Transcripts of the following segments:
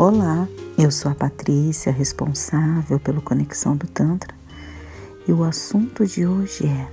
Olá, eu sou a Patrícia, responsável pelo Conexão do Tantra, e o assunto de hoje é: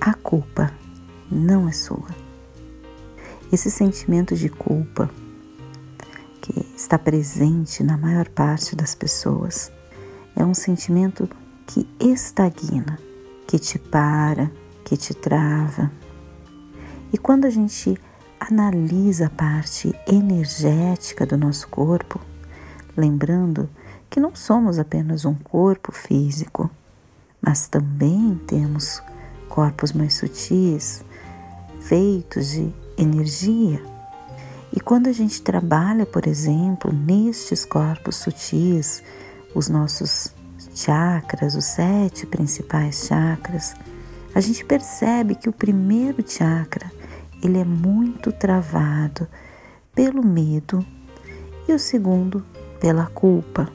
a culpa não é sua. Esse sentimento de culpa que está presente na maior parte das pessoas é um sentimento que estagna, que te para, que te trava. E quando a gente analisa a parte energética do nosso corpo, lembrando que não somos apenas um corpo físico, mas também temos corpos mais sutis, feitos de energia. E quando a gente trabalha, por exemplo, nestes corpos sutis, os nossos chakras, os sete principais chakras, a gente percebe que o primeiro chakra ele é muito travado pelo medo e o segundo pela culpa.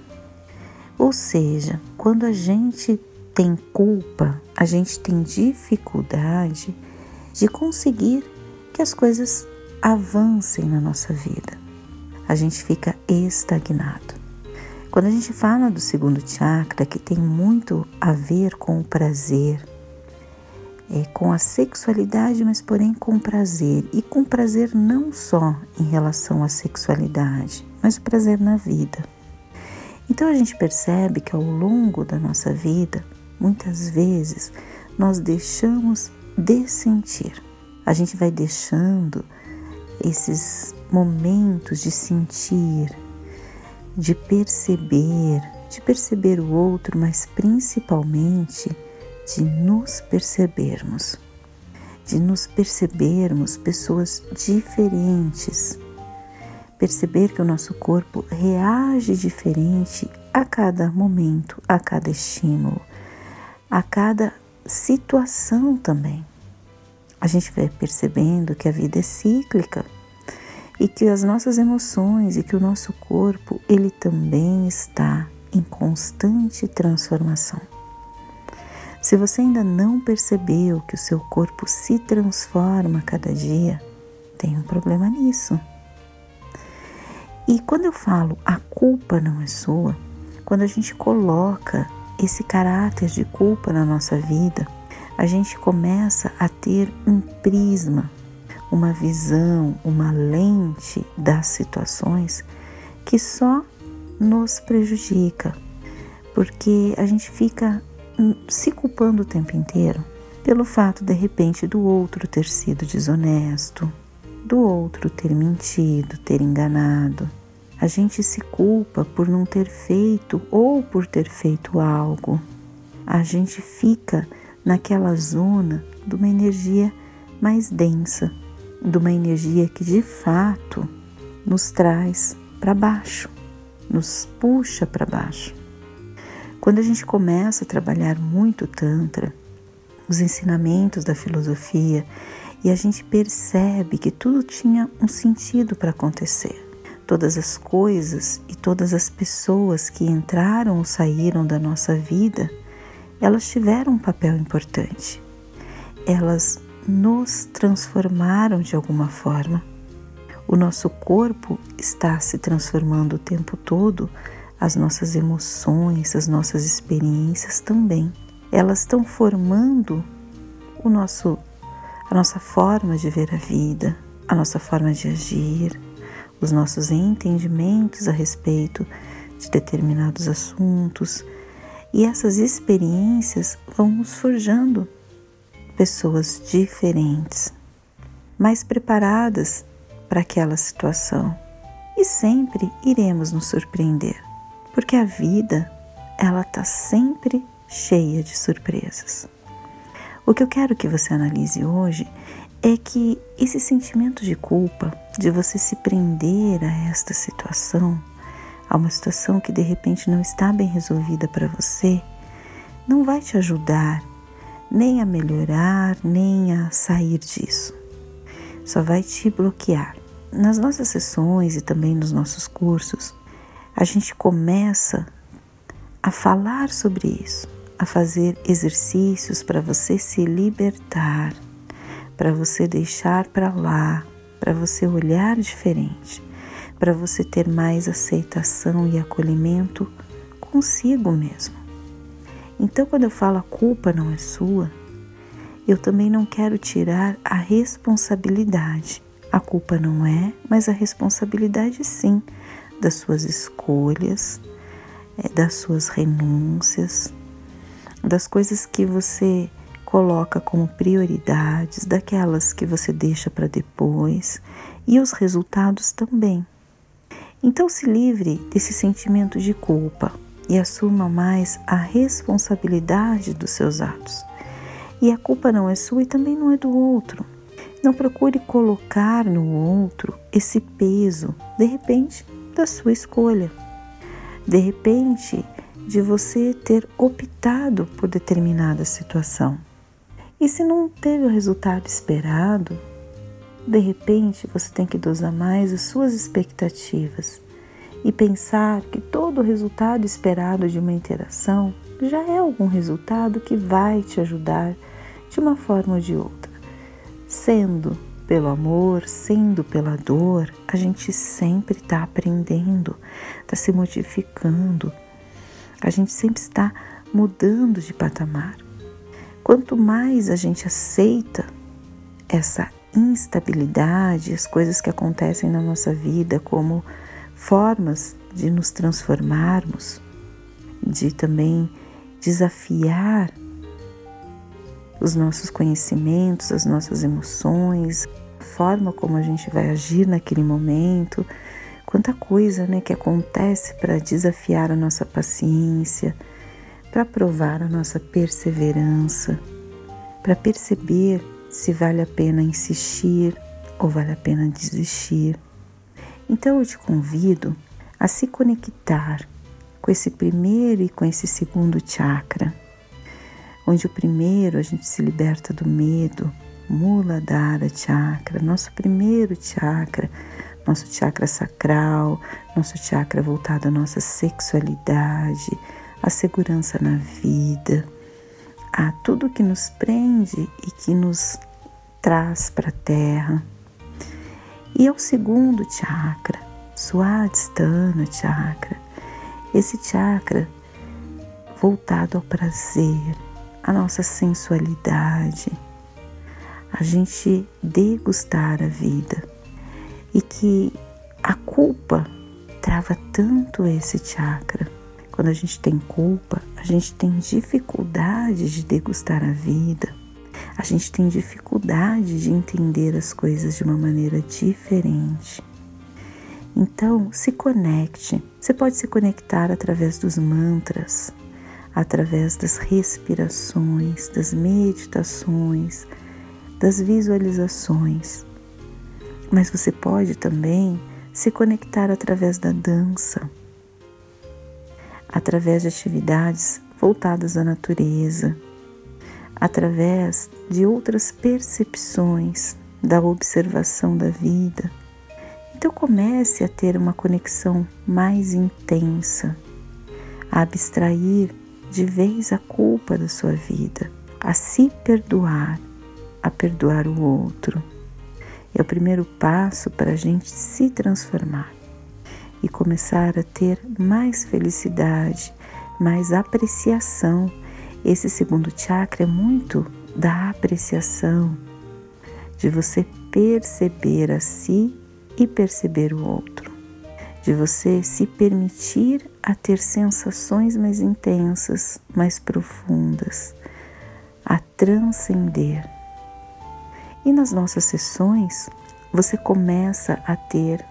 Ou seja, quando a gente tem culpa, a gente tem dificuldade de conseguir que as coisas avancem na nossa vida. A gente fica estagnado. Quando a gente fala do segundo chakra, que tem muito a ver com o prazer, é, com a sexualidade, mas porém com prazer. E com prazer não só em relação à sexualidade, mas o prazer na vida. Então a gente percebe que ao longo da nossa vida, muitas vezes, nós deixamos de sentir. A gente vai deixando esses momentos de sentir, de perceber, de perceber o outro, mas principalmente de nos percebermos, de nos percebermos pessoas diferentes, perceber que o nosso corpo reage diferente a cada momento, a cada estímulo, a cada situação também. A gente vai percebendo que a vida é cíclica e que as nossas emoções e que o nosso corpo, ele também está em constante transformação. Se você ainda não percebeu que o seu corpo se transforma a cada dia, tem um problema nisso. E quando eu falo a culpa não é sua, quando a gente coloca esse caráter de culpa na nossa vida, a gente começa a ter um prisma, uma visão, uma lente das situações que só nos prejudica, porque a gente fica se culpando o tempo inteiro pelo fato de repente do outro ter sido desonesto, do outro ter mentido, ter enganado. A gente se culpa por não ter feito ou por ter feito algo. A gente fica naquela zona de uma energia mais densa, de uma energia que de fato nos traz para baixo, nos puxa para baixo. Quando a gente começa a trabalhar muito Tantra, os ensinamentos da filosofia, e a gente percebe que tudo tinha um sentido para acontecer. Todas as coisas e todas as pessoas que entraram ou saíram da nossa vida, elas tiveram um papel importante. Elas nos transformaram de alguma forma. O nosso corpo está se transformando o tempo todo as nossas emoções, as nossas experiências também. Elas estão formando o nosso a nossa forma de ver a vida, a nossa forma de agir, os nossos entendimentos a respeito de determinados assuntos. E essas experiências vão nos forjando pessoas diferentes, mais preparadas para aquela situação. E sempre iremos nos surpreender porque a vida ela está sempre cheia de surpresas. O que eu quero que você analise hoje é que esse sentimento de culpa, de você se prender a esta situação, a uma situação que de repente não está bem resolvida para você, não vai te ajudar nem a melhorar, nem a sair disso. Só vai te bloquear. Nas nossas sessões e também nos nossos cursos, a gente começa a falar sobre isso, a fazer exercícios para você se libertar, para você deixar para lá, para você olhar diferente, para você ter mais aceitação e acolhimento consigo mesmo. Então, quando eu falo a culpa não é sua, eu também não quero tirar a responsabilidade. A culpa não é, mas a responsabilidade sim, das suas escolhas, é, das suas renúncias, das coisas que você coloca como prioridades, daquelas que você deixa para depois e os resultados também. Então se livre desse sentimento de culpa e assuma mais a responsabilidade dos seus atos. E a culpa não é sua e também não é do outro. Não procure colocar no outro esse peso, de repente, da sua escolha. De repente, de você ter optado por determinada situação. E se não teve o resultado esperado, de repente você tem que dosar mais as suas expectativas e pensar que todo o resultado esperado de uma interação já é algum resultado que vai te ajudar de uma forma ou de outra. Sendo pelo amor, sendo pela dor, a gente sempre está aprendendo, está se modificando, a gente sempre está mudando de patamar. Quanto mais a gente aceita essa instabilidade, as coisas que acontecem na nossa vida como formas de nos transformarmos, de também desafiar os nossos conhecimentos, as nossas emoções, a forma como a gente vai agir naquele momento, quanta coisa né, que acontece para desafiar a nossa paciência, para provar a nossa perseverança, para perceber se vale a pena insistir ou vale a pena desistir. Então eu te convido a se conectar com esse primeiro e com esse segundo chakra, onde o primeiro a gente se liberta do medo, Muladhara Chakra, nosso primeiro chakra, nosso chakra sacral, nosso chakra voltado à nossa sexualidade, a segurança na vida, a tudo que nos prende e que nos traz para a terra. E ao segundo chakra, Swadhisthana chakra, esse chakra voltado ao prazer, à nossa sensualidade, a gente degustar a vida e que a culpa trava tanto esse chakra quando a gente tem culpa, a gente tem dificuldade de degustar a vida, a gente tem dificuldade de entender as coisas de uma maneira diferente. Então, se conecte. Você pode se conectar através dos mantras, através das respirações, das meditações, das visualizações. Mas você pode também se conectar através da dança através de atividades voltadas à natureza, através de outras percepções da observação da vida. Então comece a ter uma conexão mais intensa, a abstrair de vez a culpa da sua vida, a se perdoar, a perdoar o outro. É o primeiro passo para a gente se transformar e começar a ter mais felicidade, mais apreciação. Esse segundo chakra é muito da apreciação, de você perceber a si e perceber o outro, de você se permitir a ter sensações mais intensas, mais profundas, a transcender. E nas nossas sessões, você começa a ter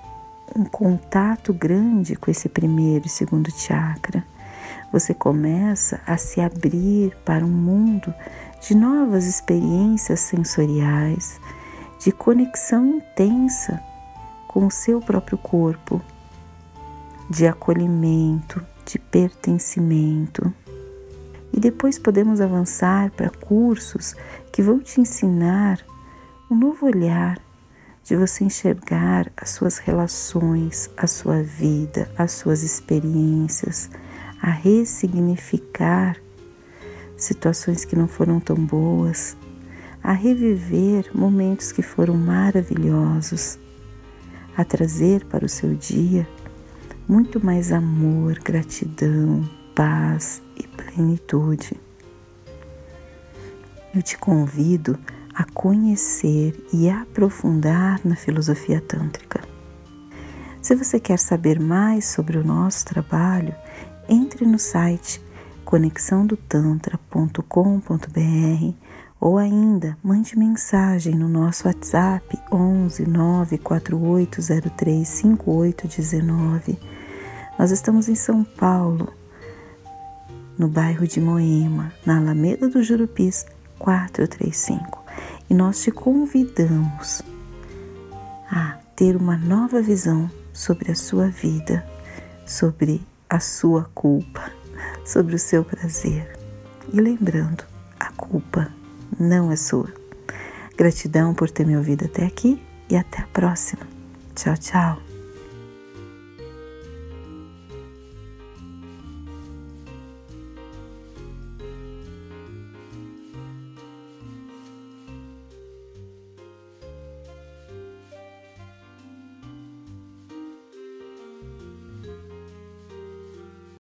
um contato grande com esse primeiro e segundo chakra. Você começa a se abrir para um mundo de novas experiências sensoriais, de conexão intensa com o seu próprio corpo, de acolhimento, de pertencimento. E depois podemos avançar para cursos que vão te ensinar um novo olhar de você enxergar as suas relações, a sua vida, as suas experiências, a ressignificar situações que não foram tão boas, a reviver momentos que foram maravilhosos, a trazer para o seu dia muito mais amor, gratidão, paz e plenitude. Eu te convido a conhecer e aprofundar na filosofia tântrica. Se você quer saber mais sobre o nosso trabalho, entre no site conexãodotantra.com.br ou ainda mande mensagem no nosso WhatsApp 11 94803 5819. Nós estamos em São Paulo, no bairro de Moema, na Alameda do Jurupis 435. E nós te convidamos a ter uma nova visão sobre a sua vida, sobre a sua culpa, sobre o seu prazer. E lembrando, a culpa não é sua. Gratidão por ter me ouvido até aqui e até a próxima. Tchau, tchau.